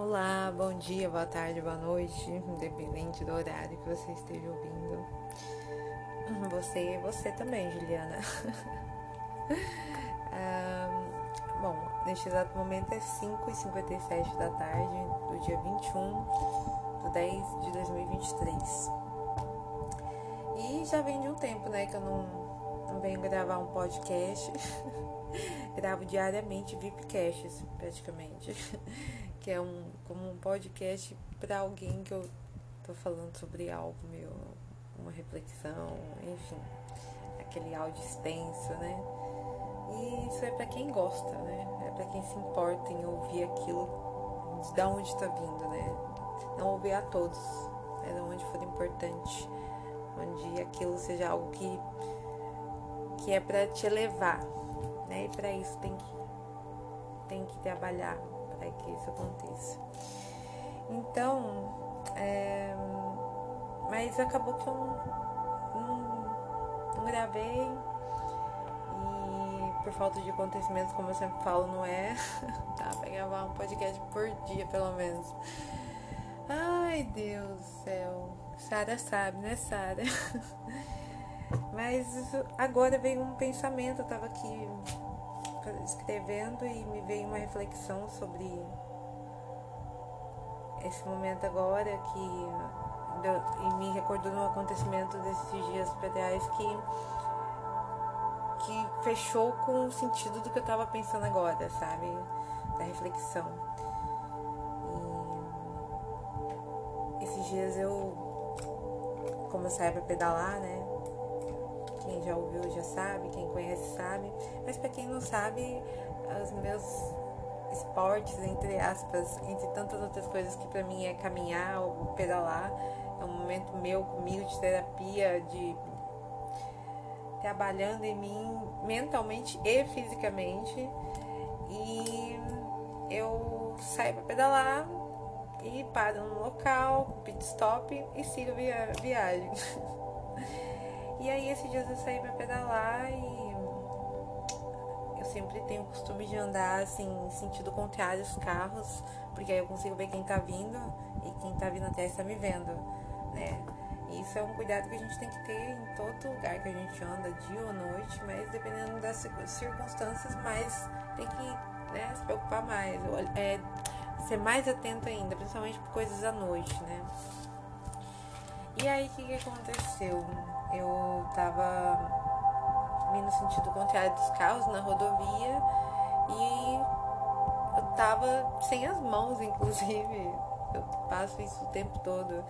Olá, bom dia, boa tarde, boa noite, independente do horário que você esteja ouvindo. Você e você também, Juliana. um, bom, neste exato momento é 5h57 da tarde do dia 21 de 10 de 2023. E já vem de um tempo, né, que eu não, não venho gravar um podcast. Gravo diariamente VIPcasts, praticamente que é um, como um podcast para alguém que eu tô falando sobre algo meu, uma reflexão, enfim, aquele áudio extenso, né? E isso é para quem gosta, né? É para quem se importa em ouvir aquilo de da onde está vindo, né? Não ouvir a todos, é de onde for importante, onde aquilo seja algo que que é para te elevar, né? E para isso tem que tem que trabalhar para que isso aconteça. Então, é, mas acabou que eu não, não, não gravei e por falta de acontecimentos, como eu sempre falo, não é. Tá, pra gravar um podcast por dia, pelo menos. Ai, Deus do céu. Sara sabe, né, Sara? Mas agora veio um pensamento, eu tava aqui escrevendo e me veio uma reflexão sobre esse momento agora que e me recordou um acontecimento desses dias pedais que que fechou com o sentido do que eu estava pensando agora, sabe? Da reflexão. E esses dias eu como eu pedalar, né? Quem já ouviu já sabe, quem conhece sabe. Mas para quem não sabe, os meus esportes, entre aspas, entre tantas outras coisas que para mim é caminhar ou pedalar, é um momento meu comigo de terapia, de trabalhando em mim mentalmente e fisicamente. E eu saio para pedalar e paro no local, pit stop e sigo a viagem. E aí esses dias eu saí pra pedalar e eu sempre tenho o costume de andar assim, em sentido contrário aos carros, porque aí eu consigo ver quem tá vindo e quem tá vindo até está me vendo, né? Isso é um cuidado que a gente tem que ter em todo lugar que a gente anda, dia ou noite, mas dependendo das circunstâncias, mais tem que né, se preocupar mais, é, ser mais atento ainda, principalmente por coisas à noite, né? E aí o que, que aconteceu? eu tava vindo no sentido contrário dos carros na rodovia e eu tava sem as mãos, inclusive. Eu passo isso o tempo todo.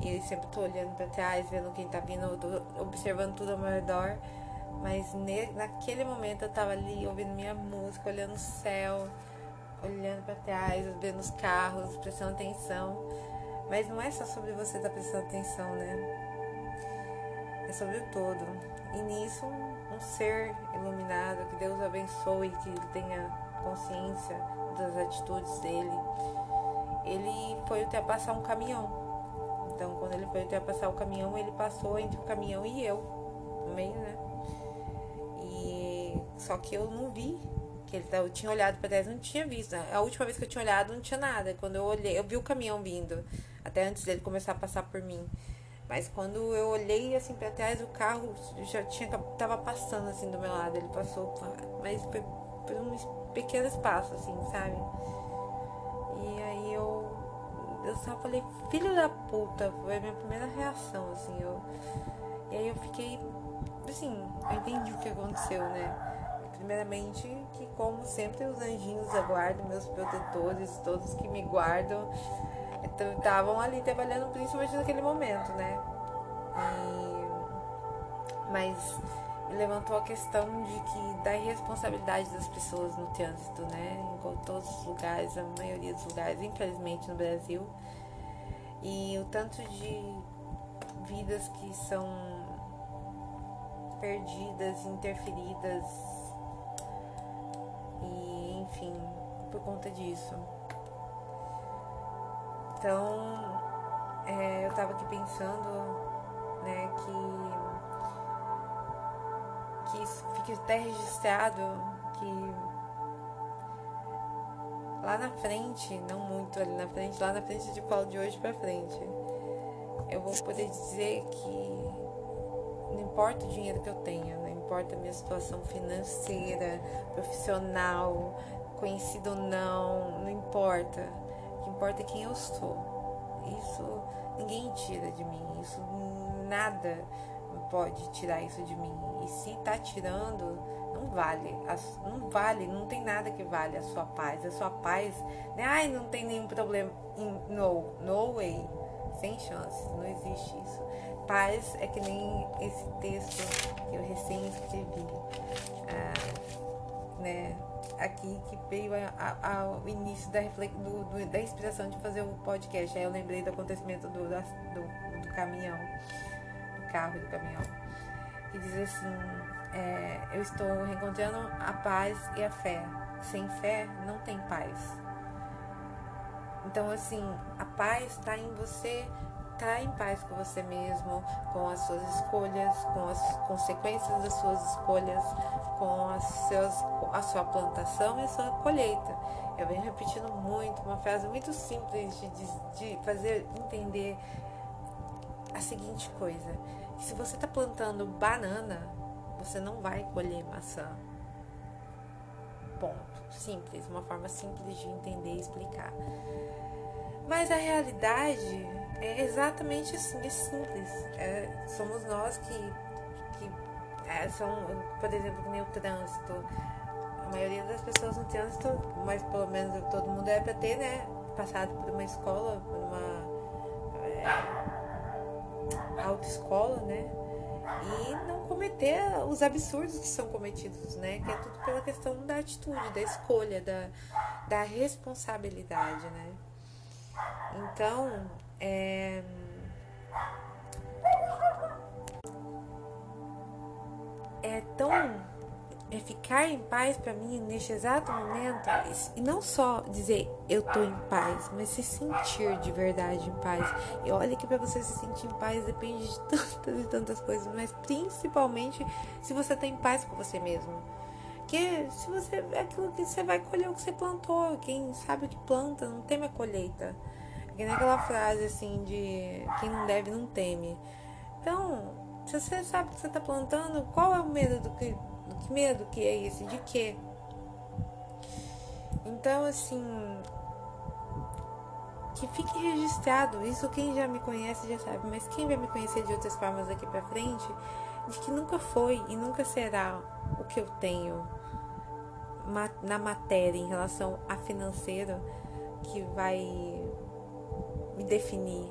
E sempre tô olhando para trás, vendo quem tá vindo, observando tudo ao meu redor. Mas naquele momento eu tava ali ouvindo minha música, olhando o céu, olhando para trás, vendo os carros, prestando atenção. Mas não é só sobre você estar tá prestando atenção, né? é sobre o todo. E nisso, um ser iluminado, que Deus abençoe, que ele tenha consciência das atitudes dele, ele foi ultrapassar um caminhão. Então, quando ele foi ultrapassar o caminhão, ele passou entre o caminhão e eu, no meio, né? E só que eu não vi que ele eu tinha olhado para trás, não tinha visto. A última vez que eu tinha olhado, não tinha nada. Quando eu olhei, eu vi o caminhão vindo, até antes dele começar a passar por mim. Mas quando eu olhei assim para trás, o carro já tinha tava passando assim do meu lado. Ele passou, mas foi por um pequeno espaço, assim, sabe? E aí eu eu só falei, filho da puta, foi a minha primeira reação, assim, eu. E aí eu fiquei, assim, eu entendi o que aconteceu, né? Primeiramente, que como sempre os anjinhos aguardam, meus protetores, todos que me guardam, então estavam ali trabalhando principalmente naquele momento, né? E, mas levantou a questão de que da irresponsabilidade das pessoas no trânsito, né? Em todos os lugares, a maioria dos lugares, infelizmente no Brasil. E o tanto de vidas que são perdidas, interferidas enfim, por conta disso. Então, é, eu estava aqui pensando, né, que, que isso fique até registrado que lá na frente, não muito ali na frente, lá na frente de Paulo de hoje para frente, eu vou poder dizer que não importa o dinheiro que eu tenha, não importa a minha situação financeira, profissional, conhecido ou não, não importa. O que importa é quem eu sou. Isso ninguém tira de mim, isso nada pode tirar isso de mim. E se tá tirando, não vale. Não vale, não tem nada que vale a sua paz. A sua paz, né? Ai, não tem nenhum problema. No, no way. Sem chance, não existe isso. Paz é que nem esse texto que eu recém escrevi. Ah, né? Aqui que veio ao início da, do, do, da inspiração de fazer o podcast. Aí eu lembrei do acontecimento do, do, do caminhão, do carro e do caminhão. Que diz assim: é, Eu estou reencontrando a paz e a fé. Sem fé não tem paz. Então, assim, a paz está em você tá em paz com você mesmo, com as suas escolhas, com as consequências das suas escolhas, com as seus, a sua plantação e a sua colheita. Eu venho repetindo muito, uma frase muito simples de, de, de fazer entender a seguinte coisa: se você está plantando banana, você não vai colher maçã. Ponto. Simples, uma forma simples de entender e explicar. Mas a realidade é exatamente assim, é simples. É, somos nós que, que é, são, por exemplo, que nem o trânsito. A maioria das pessoas no trânsito, mas pelo menos todo mundo é para ter, né? Passado por uma escola, por uma é, autoescola, né? E não cometer os absurdos que são cometidos, né? Que é tudo pela questão da atitude, da escolha, da, da responsabilidade, né? Então, é, é tão é ficar em paz para mim neste exato momento e não só dizer eu tô em paz, mas se sentir de verdade em paz. E olha que para você se sentir em paz depende de tantas e tantas coisas, mas principalmente se você tá em paz com você mesmo. Que se você é aquilo que você vai colher o que você plantou, quem sabe o que planta não tem a colheita. Que nem aquela frase assim de quem não deve não teme. Então, se você sabe que você está plantando, qual é o medo do que, do que medo que é esse? De quê? Então, assim, que fique registrado, isso quem já me conhece já sabe, mas quem vai me conhecer de outras formas daqui para frente, de que nunca foi e nunca será o que eu tenho na matéria em relação a financeiro que vai me definir,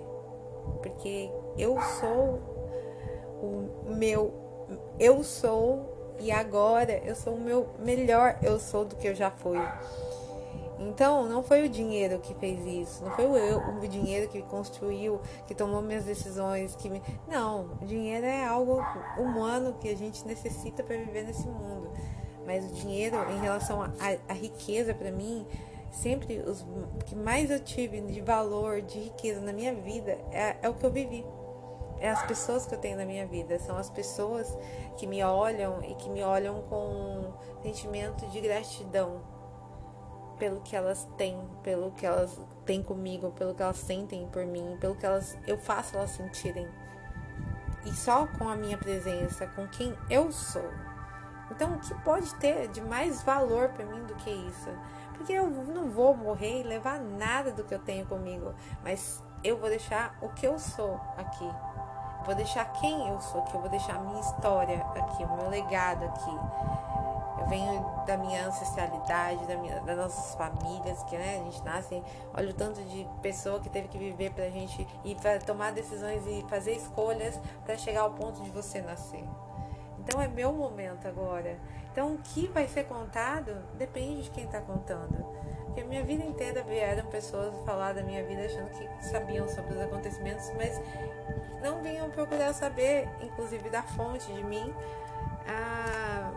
porque eu sou o meu, eu sou e agora eu sou o meu melhor, eu sou do que eu já fui. Então, não foi o dinheiro que fez isso, não foi o, eu, o dinheiro que construiu, que tomou minhas decisões, que me... não, o dinheiro é algo humano que a gente necessita para viver nesse mundo. Mas o dinheiro, em relação à riqueza, para mim, sempre os que mais eu tive de valor, de riqueza na minha vida é, é o que eu vivi. É as pessoas que eu tenho na minha vida, são as pessoas que me olham e que me olham com sentimento de gratidão pelo que elas têm, pelo que elas têm comigo, pelo que elas sentem por mim, pelo que elas eu faço elas sentirem. E só com a minha presença, com quem eu sou. Então, o que pode ter de mais valor para mim do que isso? Porque eu não vou morrer e levar nada do que eu tenho comigo, mas eu vou deixar o que eu sou aqui. Vou deixar quem eu sou aqui, eu vou deixar a minha história aqui, o meu legado aqui. Eu venho da minha ancestralidade, da minha, das nossas famílias, que né, a gente nasce, olha o tanto de pessoa que teve que viver pra gente e pra tomar decisões e fazer escolhas para chegar ao ponto de você nascer. Então é meu momento agora. Então, o que vai ser contado depende de quem está contando. Porque a minha vida inteira vieram pessoas falar da minha vida achando que sabiam sobre os acontecimentos, mas não vinham procurar saber, inclusive da fonte de mim. Ah,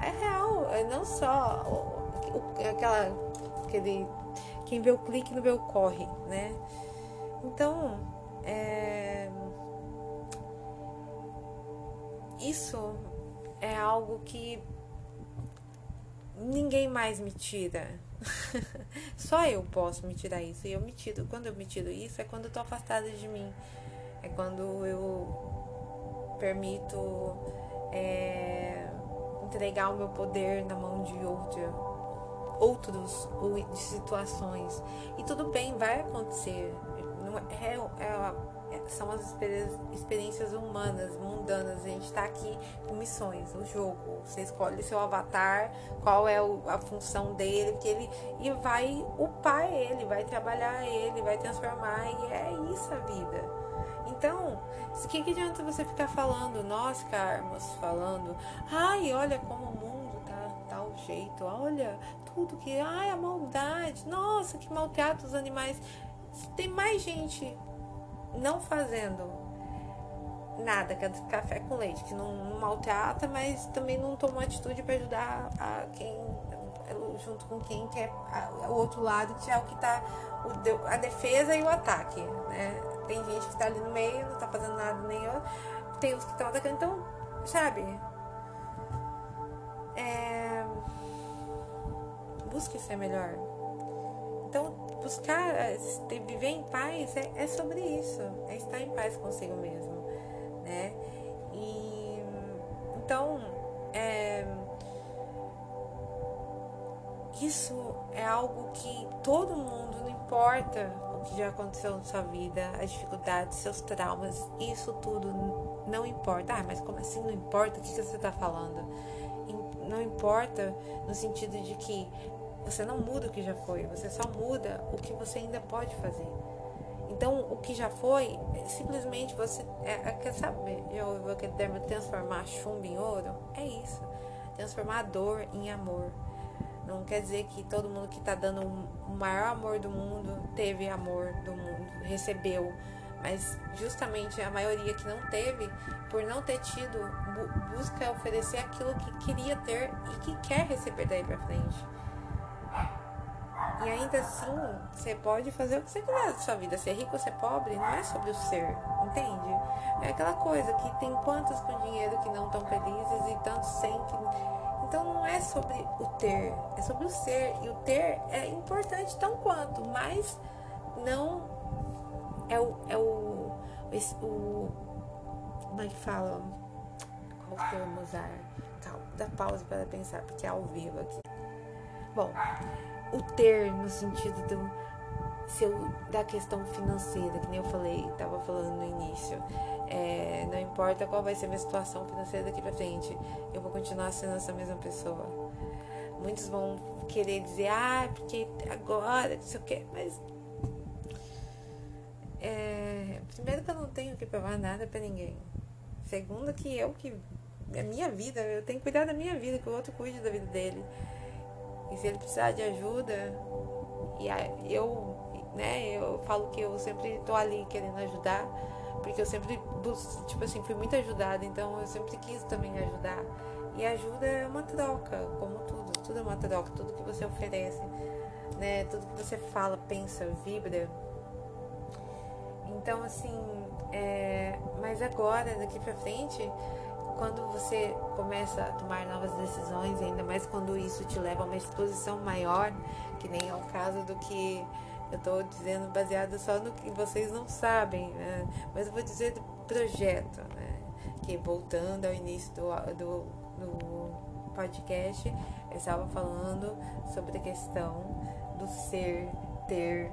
é real, é não só o, o, aquela, aquele, quem vê o clique não vê o corre, né? Então, é, isso é algo que ninguém mais me tira. Só eu posso me tirar isso. E eu me tiro. Quando eu me tiro isso, é quando eu tô afastada de mim. É quando eu permito é, entregar o meu poder na mão de outra, outros ou de situações. E tudo bem, vai acontecer. É, é, é, são as experiências humanas, mundanas. A gente está aqui com missões, o jogo. Você escolhe seu avatar, qual é a função dele, que ele e vai upar ele, vai trabalhar ele, vai transformar. E é isso a vida. Então, o que, que adianta você ficar falando, nós ficarmos falando, ai, olha como o mundo tá tal jeito, olha tudo que, ai, a maldade, nossa, que maltrata os animais. Tem mais gente não fazendo nada, que é café com leite, que não, não maltrata, mas também não tomou atitude para ajudar a quem junto com quem quer o outro lado, que é o que tá o, a defesa e o ataque, né? Tem gente que tá ali no meio, não tá fazendo nada outro. Tem os que estão atacando, então, sabe? É... Busque ser melhor. É, viver em paz é, é sobre isso, é estar em paz consigo mesmo, né? E então, é, isso é algo que todo mundo, não importa o que já aconteceu na sua vida, as dificuldades, seus traumas, isso tudo não importa. Ah, mas como assim não importa? O que você está falando? Não importa no sentido de que você não muda o que já foi, você só muda o que você ainda pode fazer. Então, o que já foi, simplesmente você. É, é, quer saber? Já ouviu aquele termo transformar chumbo em ouro? É isso. Transformar a dor em amor. Não quer dizer que todo mundo que está dando o maior amor do mundo teve amor do mundo, recebeu. Mas justamente a maioria que não teve, por não ter tido, busca oferecer aquilo que queria ter e que quer receber daí para frente. E ainda assim, você pode fazer o que você quiser da sua vida. Ser rico ou ser pobre não é sobre o ser, entende? É aquela coisa que tem quantos com dinheiro que não estão felizes e tantos sem que. Então não é sobre o ter, é sobre o ser. E o ter é importante tão quanto, mas não é o. É o, esse, o como é que fala? Qual termo usar? Calma, dá pausa para pensar, porque é ao vivo aqui. Bom, o ter no sentido do seu, da questão financeira, que nem eu falei, estava falando no início. É, não importa qual vai ser a minha situação financeira daqui para frente, eu vou continuar sendo essa mesma pessoa. Muitos vão querer dizer, ah, porque agora, não sei o que, mas. É, primeiro que eu não tenho que provar nada para ninguém. Segundo que eu que. É minha vida, eu tenho que cuidar da minha vida, que o outro cuide da vida dele. E se ele precisar de ajuda, e eu, né, eu falo que eu sempre tô ali querendo ajudar, porque eu sempre, tipo assim, fui muito ajudada, então eu sempre quis também ajudar. E ajuda é uma troca, como tudo, tudo é uma troca, tudo que você oferece, né, tudo que você fala, pensa, vibra. Então, assim, é, mas agora, daqui pra frente, quando você começa a tomar novas decisões, ainda mais quando isso te leva a uma exposição maior, que nem é o caso do que eu estou dizendo baseado só no que vocês não sabem, né? mas eu vou dizer do projeto, né? que voltando ao início do, do, do podcast, eu estava falando sobre a questão do ser, ter,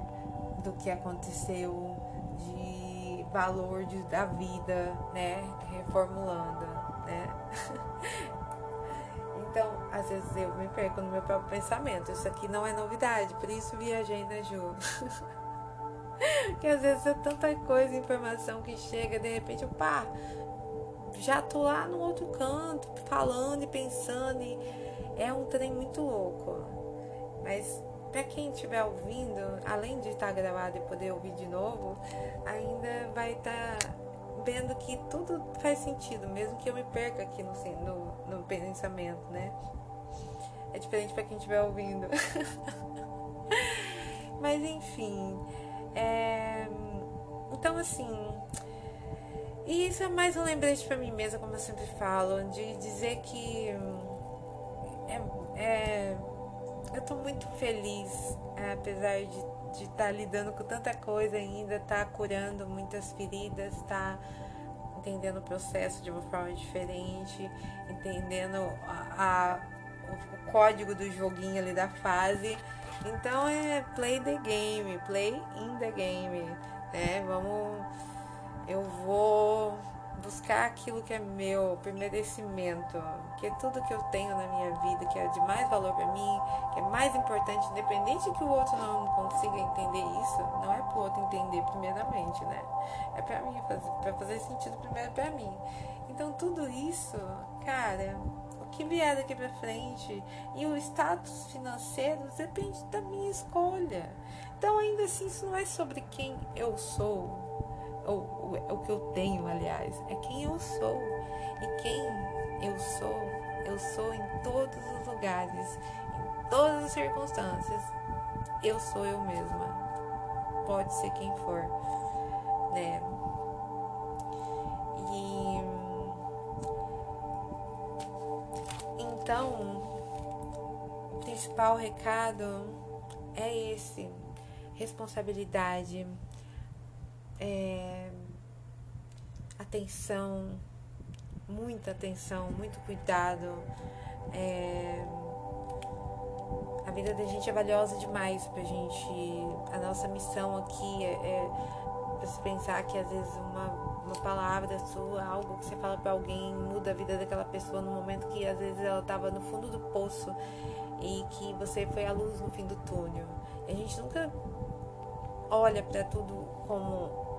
do que aconteceu, de valor de, da vida, né? Reformulando né? Então, às vezes eu me perco no meu próprio pensamento. Isso aqui não é novidade, por isso viajei na Ju. que às vezes é tanta coisa, informação que chega, de repente eu pá, já tô lá no outro canto, falando e pensando, e é um trem muito louco. Mas para quem estiver ouvindo, além de estar gravado e poder ouvir de novo, ainda vai estar tá vendo que tudo faz sentido, mesmo que eu me perca aqui no, no, no pensamento, né? É diferente para quem estiver ouvindo. Mas enfim. É... Então assim. E isso é mais um lembrete para mim mesma, como eu sempre falo, de dizer que é, é eu tô muito feliz, apesar de estar tá lidando com tanta coisa ainda, tá curando muitas feridas, tá entendendo o processo de uma forma diferente, entendendo a, a o código do joguinho ali da fase. Então é play the game, play in the game, né? Vamos, eu vou buscar aquilo que é meu, por merecimento, que é tudo que eu tenho na minha vida, que é de mais valor para mim, que é mais importante, independente que o outro não consiga entender isso, não é pro outro entender primeiramente, né? É para mim fazer, para fazer sentido primeiro para mim. Então tudo isso, cara, o que vier daqui para frente e o status financeiro depende da minha escolha. Então ainda assim isso não é sobre quem eu sou, ou, o que eu tenho, aliás, é quem eu sou. E quem eu sou, eu sou em todos os lugares, em todas as circunstâncias. Eu sou eu mesma. Pode ser quem for, né? E então, o principal recado é esse: responsabilidade é, atenção, muita atenção, muito cuidado. É, a vida da gente é valiosa demais pra gente. A nossa missão aqui é, é você pensar que às vezes uma, uma palavra sua, algo que você fala para alguém, muda a vida daquela pessoa no momento que às vezes ela estava no fundo do poço e que você foi a luz no fim do túnel. E a gente nunca olha para tudo como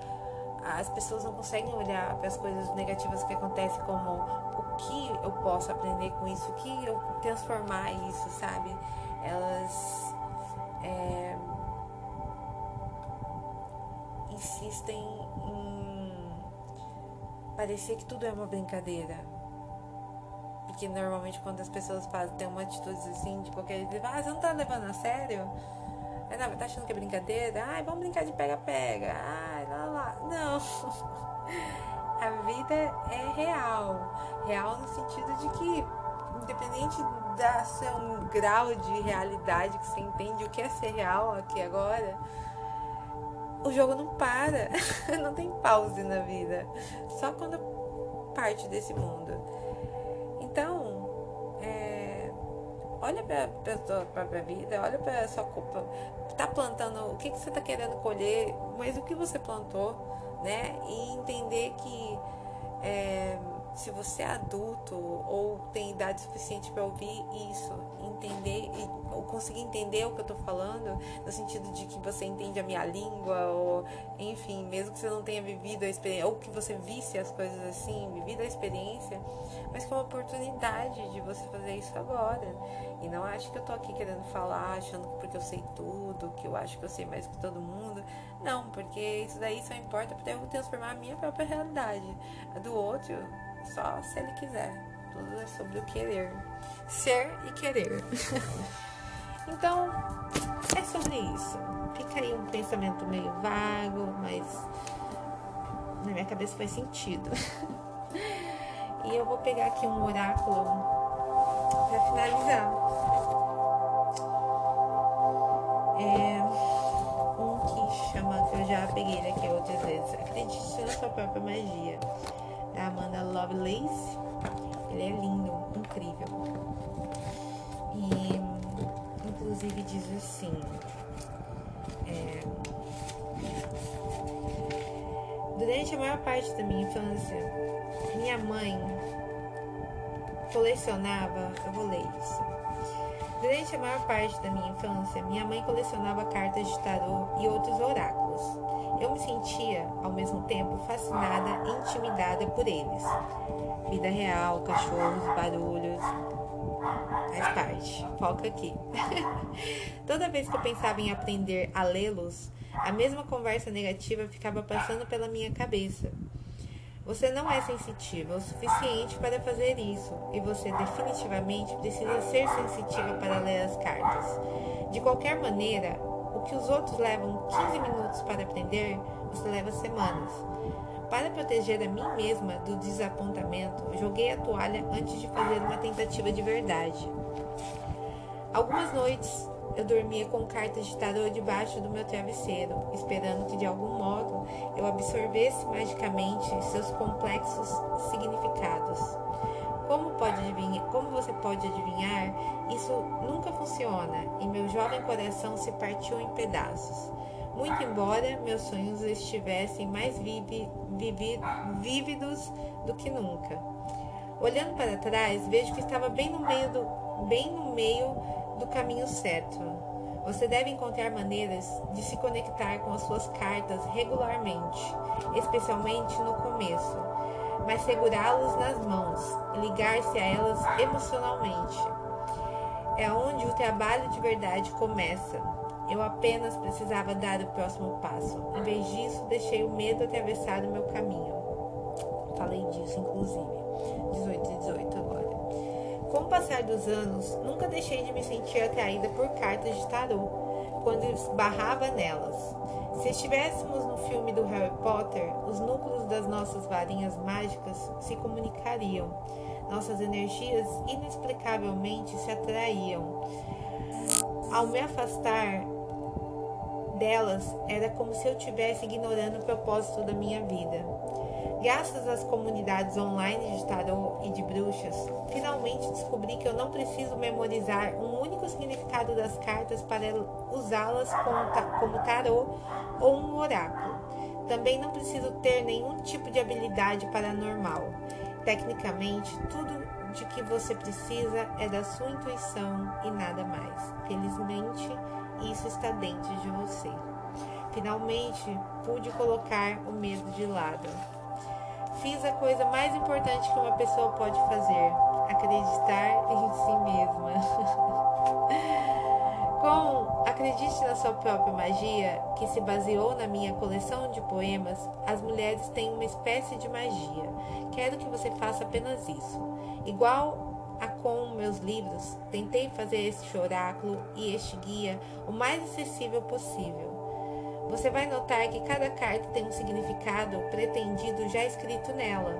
as pessoas não conseguem olhar para as coisas negativas que acontecem como o que eu posso aprender com isso, o que eu transformar isso, sabe? Elas é, insistem em parecer que tudo é uma brincadeira. Porque normalmente quando as pessoas fazem, uma atitude assim, de qualquer jeito, ah, você não tá levando a sério? É, não, tá achando que é brincadeira? Ai, vamos brincar de pega-pega. Ai. Não. A vida é real. Real no sentido de que, independente da seu grau de realidade que você entende o que é ser real aqui agora, o jogo não para. não tem pause na vida. Só quando parte desse mundo. Então, olha para a sua própria vida, olha para a sua culpa. Tá plantando, o que, que você está querendo colher, mas o que você plantou, né? E entender que é, se você é adulto ou tem idade suficiente para ouvir isso, entender ou conseguir entender o que eu estou falando, no sentido de que você entende a minha língua, ou enfim, mesmo que você não tenha vivido a experiência, ou que você visse as coisas assim, vivido a experiência, mas que é uma oportunidade de você fazer isso agora. E não acho que eu tô aqui querendo falar, achando que porque eu sei tudo, que eu acho que eu sei mais que todo mundo. Não, porque isso daí só importa para eu transformar a minha própria realidade. A do outro, só se ele quiser. Tudo é sobre o querer. Ser e querer. então, é sobre isso. Fica aí um pensamento meio vago, mas na minha cabeça faz sentido. e eu vou pegar aqui um oráculo para finalizar. É um que chama, que eu já peguei aqui outras vezes. Acredite na sua própria magia da Amanda Lovelace. Ele é lindo, incrível. E inclusive diz assim. É, durante a maior parte da minha infância, minha mãe colecionava. Eu vou ler isso. Durante a maior parte da minha infância, minha mãe colecionava cartas de tarô e outros oráculos. Eu me sentia, ao mesmo tempo, fascinada e intimidada por eles. Vida real, cachorros, barulhos. Faz parte. Foca aqui. Toda vez que eu pensava em aprender a lê-los, a mesma conversa negativa ficava passando pela minha cabeça. Você não é sensitiva o suficiente para fazer isso, e você definitivamente precisa ser sensitiva para ler as cartas. De qualquer maneira, que os outros levam 15 minutos para aprender, você leva semanas. Para proteger a mim mesma do desapontamento, joguei a toalha antes de fazer uma tentativa de verdade. Algumas noites eu dormia com cartas de tarô debaixo do meu travesseiro, esperando que de algum modo eu absorvesse magicamente seus complexos significados. Como, pode adivinhar, como você pode adivinhar, isso nunca funciona e meu jovem coração se partiu em pedaços. Muito embora meus sonhos estivessem mais vívidos do que nunca. Olhando para trás, vejo que estava bem no meio do, bem no meio do caminho certo. Você deve encontrar maneiras de se conectar com as suas cartas regularmente, especialmente no começo, mas segurá-las nas mãos ligar-se a elas emocionalmente. É onde o trabalho de verdade começa. Eu apenas precisava dar o próximo passo. Em vez disso, deixei o medo atravessar o meu caminho. Falei disso, inclusive. 18 e 18 agora. Com o passar dos anos, nunca deixei de me sentir atraída por cartas de tarô quando esbarrava nelas. Se estivéssemos no filme do Harry Potter, os núcleos das nossas varinhas mágicas se comunicariam. Nossas energias inexplicavelmente se atraíam. Ao me afastar delas, era como se eu estivesse ignorando o propósito da minha vida. Graças às comunidades online de tarô e de bruxas, finalmente descobri que eu não preciso memorizar um único significado das cartas para usá-las como tarô ou um oráculo. Também não preciso ter nenhum tipo de habilidade paranormal. Tecnicamente, tudo de que você precisa é da sua intuição e nada mais. Felizmente, isso está dentro de você. Finalmente, pude colocar o medo de lado. Fiz a coisa mais importante que uma pessoa pode fazer: acreditar em si mesma. Com Acredite na Sua Própria Magia, que se baseou na minha coleção de poemas, as mulheres têm uma espécie de magia. Quero que você faça apenas isso. Igual a com meus livros, tentei fazer este oráculo e este guia o mais acessível possível. Você vai notar que cada carta tem um significado pretendido já escrito nela,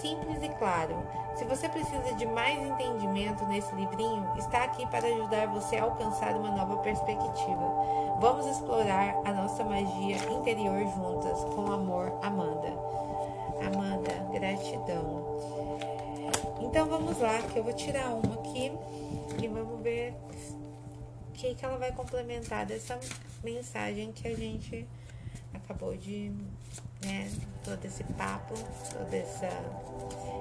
simples e claro. Se você precisa de mais entendimento nesse livrinho, está aqui para ajudar você a alcançar uma nova perspectiva. Vamos explorar a nossa magia interior juntas, com amor, Amanda. Amanda, gratidão. Então vamos lá, que eu vou tirar uma aqui e vamos ver que, que ela vai complementar dessa mensagem que a gente acabou de, né, todo esse papo, toda essa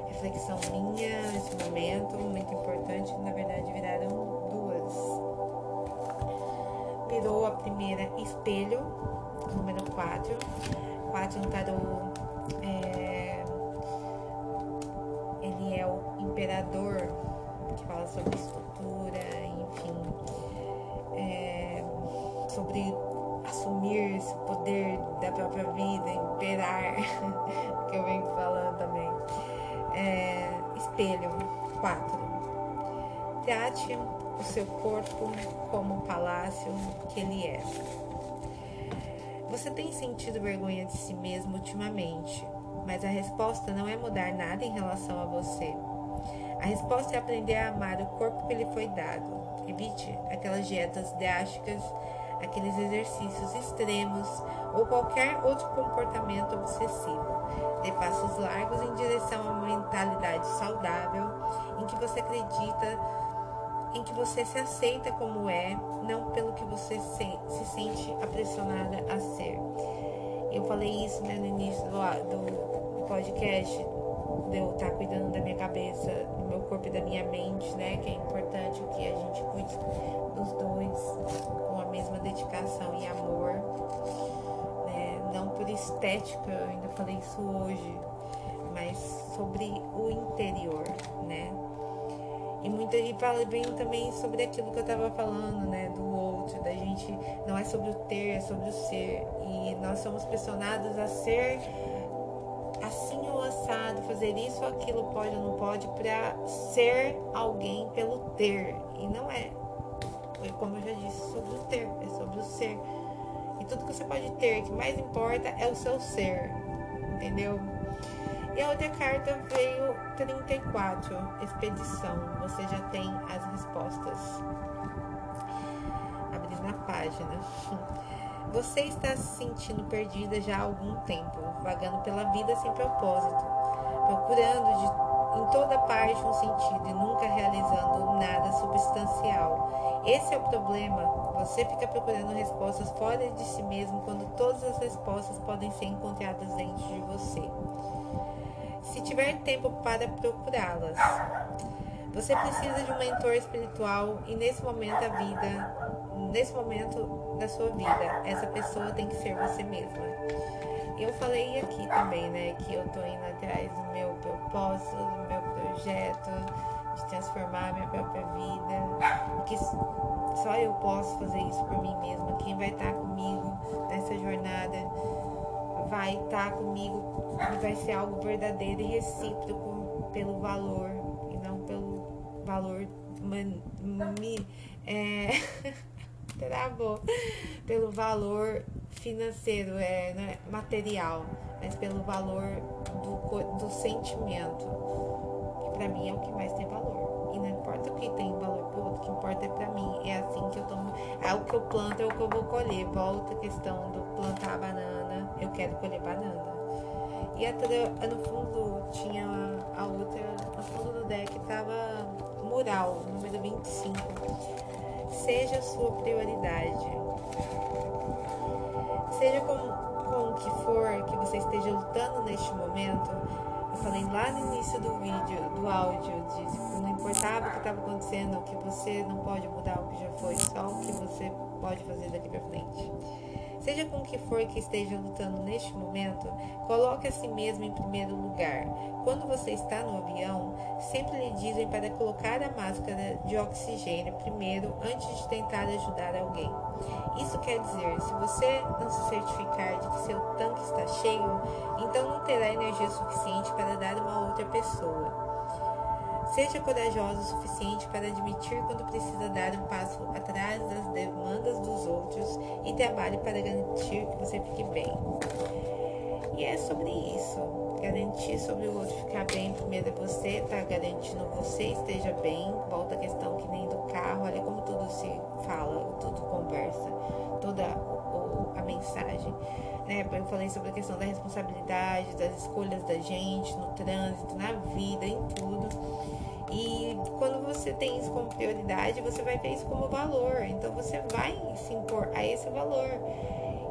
reflexão minha, esse momento muito importante, na verdade viraram duas. Virou a primeira espelho, número 4, 4 no tarô, é, ele é o imperador, que fala sobre estrutura, enfim. É, sobre assumir esse poder da própria vida, imperar, que eu venho falando também. É, espelho 4. Trate o seu corpo como o palácio que ele é. Você tem sentido vergonha de si mesmo ultimamente, mas a resposta não é mudar nada em relação a você. A resposta é aprender a amar o corpo que lhe foi dado. Evite aquelas dietas drásticas aqueles exercícios extremos ou qualquer outro comportamento obsessivo. Dê passos largos em direção a uma mentalidade saudável em que você acredita, em que você se aceita como é, não pelo que você se, se sente apressionada a ser. Eu falei isso né, no início do, do podcast, de eu estar cuidando da minha cabeça, do meu corpo e da minha mente, né? Que é importante que a gente cuide dos dois mesma dedicação e amor, né? não por estética, eu ainda falei isso hoje, mas sobre o interior, né? E muita gente fala bem também sobre aquilo que eu tava falando, né? Do outro, da gente não é sobre o ter, é sobre o ser. E nós somos pressionados a ser fazer isso aquilo, pode ou não pode, para ser alguém pelo ter. E não é como eu já disse, sobre o ter, é sobre o ser. E tudo que você pode ter, que mais importa é o seu ser, entendeu? E a outra carta veio 34, expedição. Você já tem as respostas. na página. Você está se sentindo perdida já há algum tempo, vagando pela vida sem propósito, procurando de, em toda parte um sentido e nunca realizando nada substancial. Esse é o problema. Você fica procurando respostas fora de si mesmo quando todas as respostas podem ser encontradas dentro de você. Se tiver tempo para procurá-las, você precisa de um mentor espiritual e nesse momento da vida, nesse momento da sua vida, essa pessoa tem que ser você mesma. Eu falei aqui também, né, que eu tô indo atrás do meu propósito, do meu projeto, de transformar a minha própria vida, que só eu posso fazer isso por mim mesma. Quem vai estar comigo nessa jornada vai estar comigo e vai ser algo verdadeiro e recíproco pelo valor valor man, é, travou pelo valor financeiro, é, né, material, mas pelo valor do, do sentimento, que para mim é o que mais tem valor. E não importa o que tem valor pro outro, o que importa é para mim. É assim que eu tomo. É o que eu planto, é o que eu vou colher. Volta a questão do plantar banana, eu quero colher banana. E até no fundo tinha a outra, no fundo do deck tava mural, número 25. Seja a sua prioridade. Seja com, com o que for que você esteja lutando neste momento, eu falei lá no início do vídeo, do áudio, de que não importava o que estava acontecendo, que você não pode mudar o que já foi, só o que você pode fazer daqui para frente. Seja com o que for que esteja lutando neste momento, coloque a si mesmo em primeiro lugar. Quando você está no avião, sempre lhe dizem para colocar a máscara de oxigênio primeiro antes de tentar ajudar alguém. Isso quer dizer, se você não se certificar de que seu tanque está cheio, então não terá energia suficiente para dar uma outra pessoa. Seja corajoso o suficiente para admitir quando precisa dar um passo atrás das demandas dos outros e trabalhe para garantir que você fique bem. E é sobre isso. Garantir sobre o outro ficar bem. Primeiro é você, tá garantindo você esteja bem. Volta a questão que nem do carro. Olha como tudo se fala, tudo conversa. Toda a mensagem. Né? Eu falei sobre a questão da responsabilidade, das escolhas da gente no trânsito, na vida, em tudo. E quando você tem isso como prioridade, você vai ver isso como valor. Então você vai se impor a esse valor.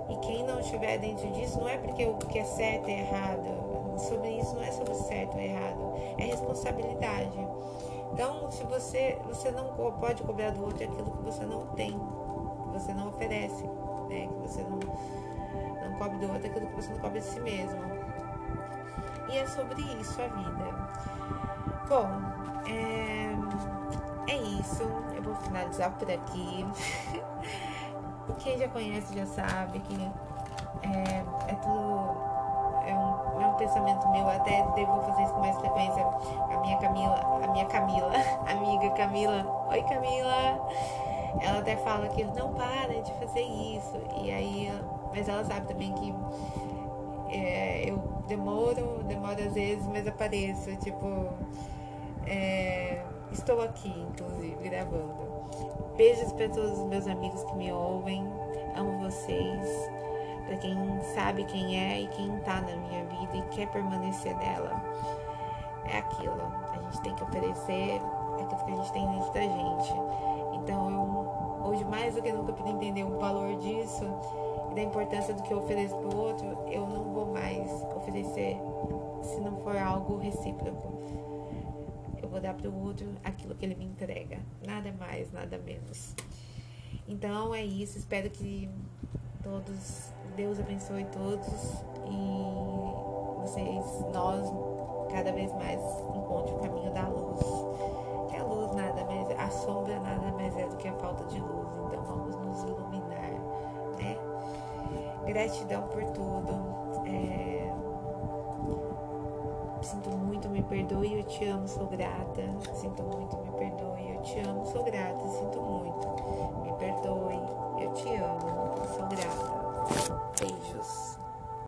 E quem não estiver dentro disso, não é porque o que é certo é errado. Sobre isso não é sobre certo ou errado. É responsabilidade. Então, se você, você não pode cobrar do outro aquilo que você não tem, que você não oferece, né? Que você não, não cobre do outro aquilo que você não cobre de si mesmo. E é sobre isso a vida. Bom, é, é isso. Eu vou finalizar por aqui. Quem já conhece já sabe que é, é tudo. É um, é um pensamento meu, até devo fazer isso com mais frequência. A minha Camila, a minha Camila, amiga Camila. Oi Camila! Ela até fala que não para de fazer isso. E aí, mas ela sabe também que é, eu demoro, demoro às vezes, mas apareço. Tipo, é, estou aqui, inclusive, gravando. Beijos para todos os meus amigos que me ouvem. Amo vocês. Para quem sabe quem é e quem tá na minha vida e quer permanecer nela. É aquilo. A gente tem que oferecer aquilo que a gente tem dentro da gente. Então eu hoje mais do que nunca para entender o valor disso e da importância do que eu ofereço pro outro, eu não vou mais oferecer se não for algo recíproco vou dar para o outro aquilo que ele me entrega. Nada mais, nada menos. Então é isso. Espero que todos, Deus abençoe todos e vocês, nós, cada vez mais encontrem o caminho da luz. Sombra nada mais é do que a falta de luz. Então vamos nos iluminar, né? Gratidão por tudo. É Sinto muito, me perdoe, eu te amo, sou grata. Sinto muito, me perdoe, eu te amo, sou grata. Sinto muito, me perdoe, eu te amo, sou grata. Beijos.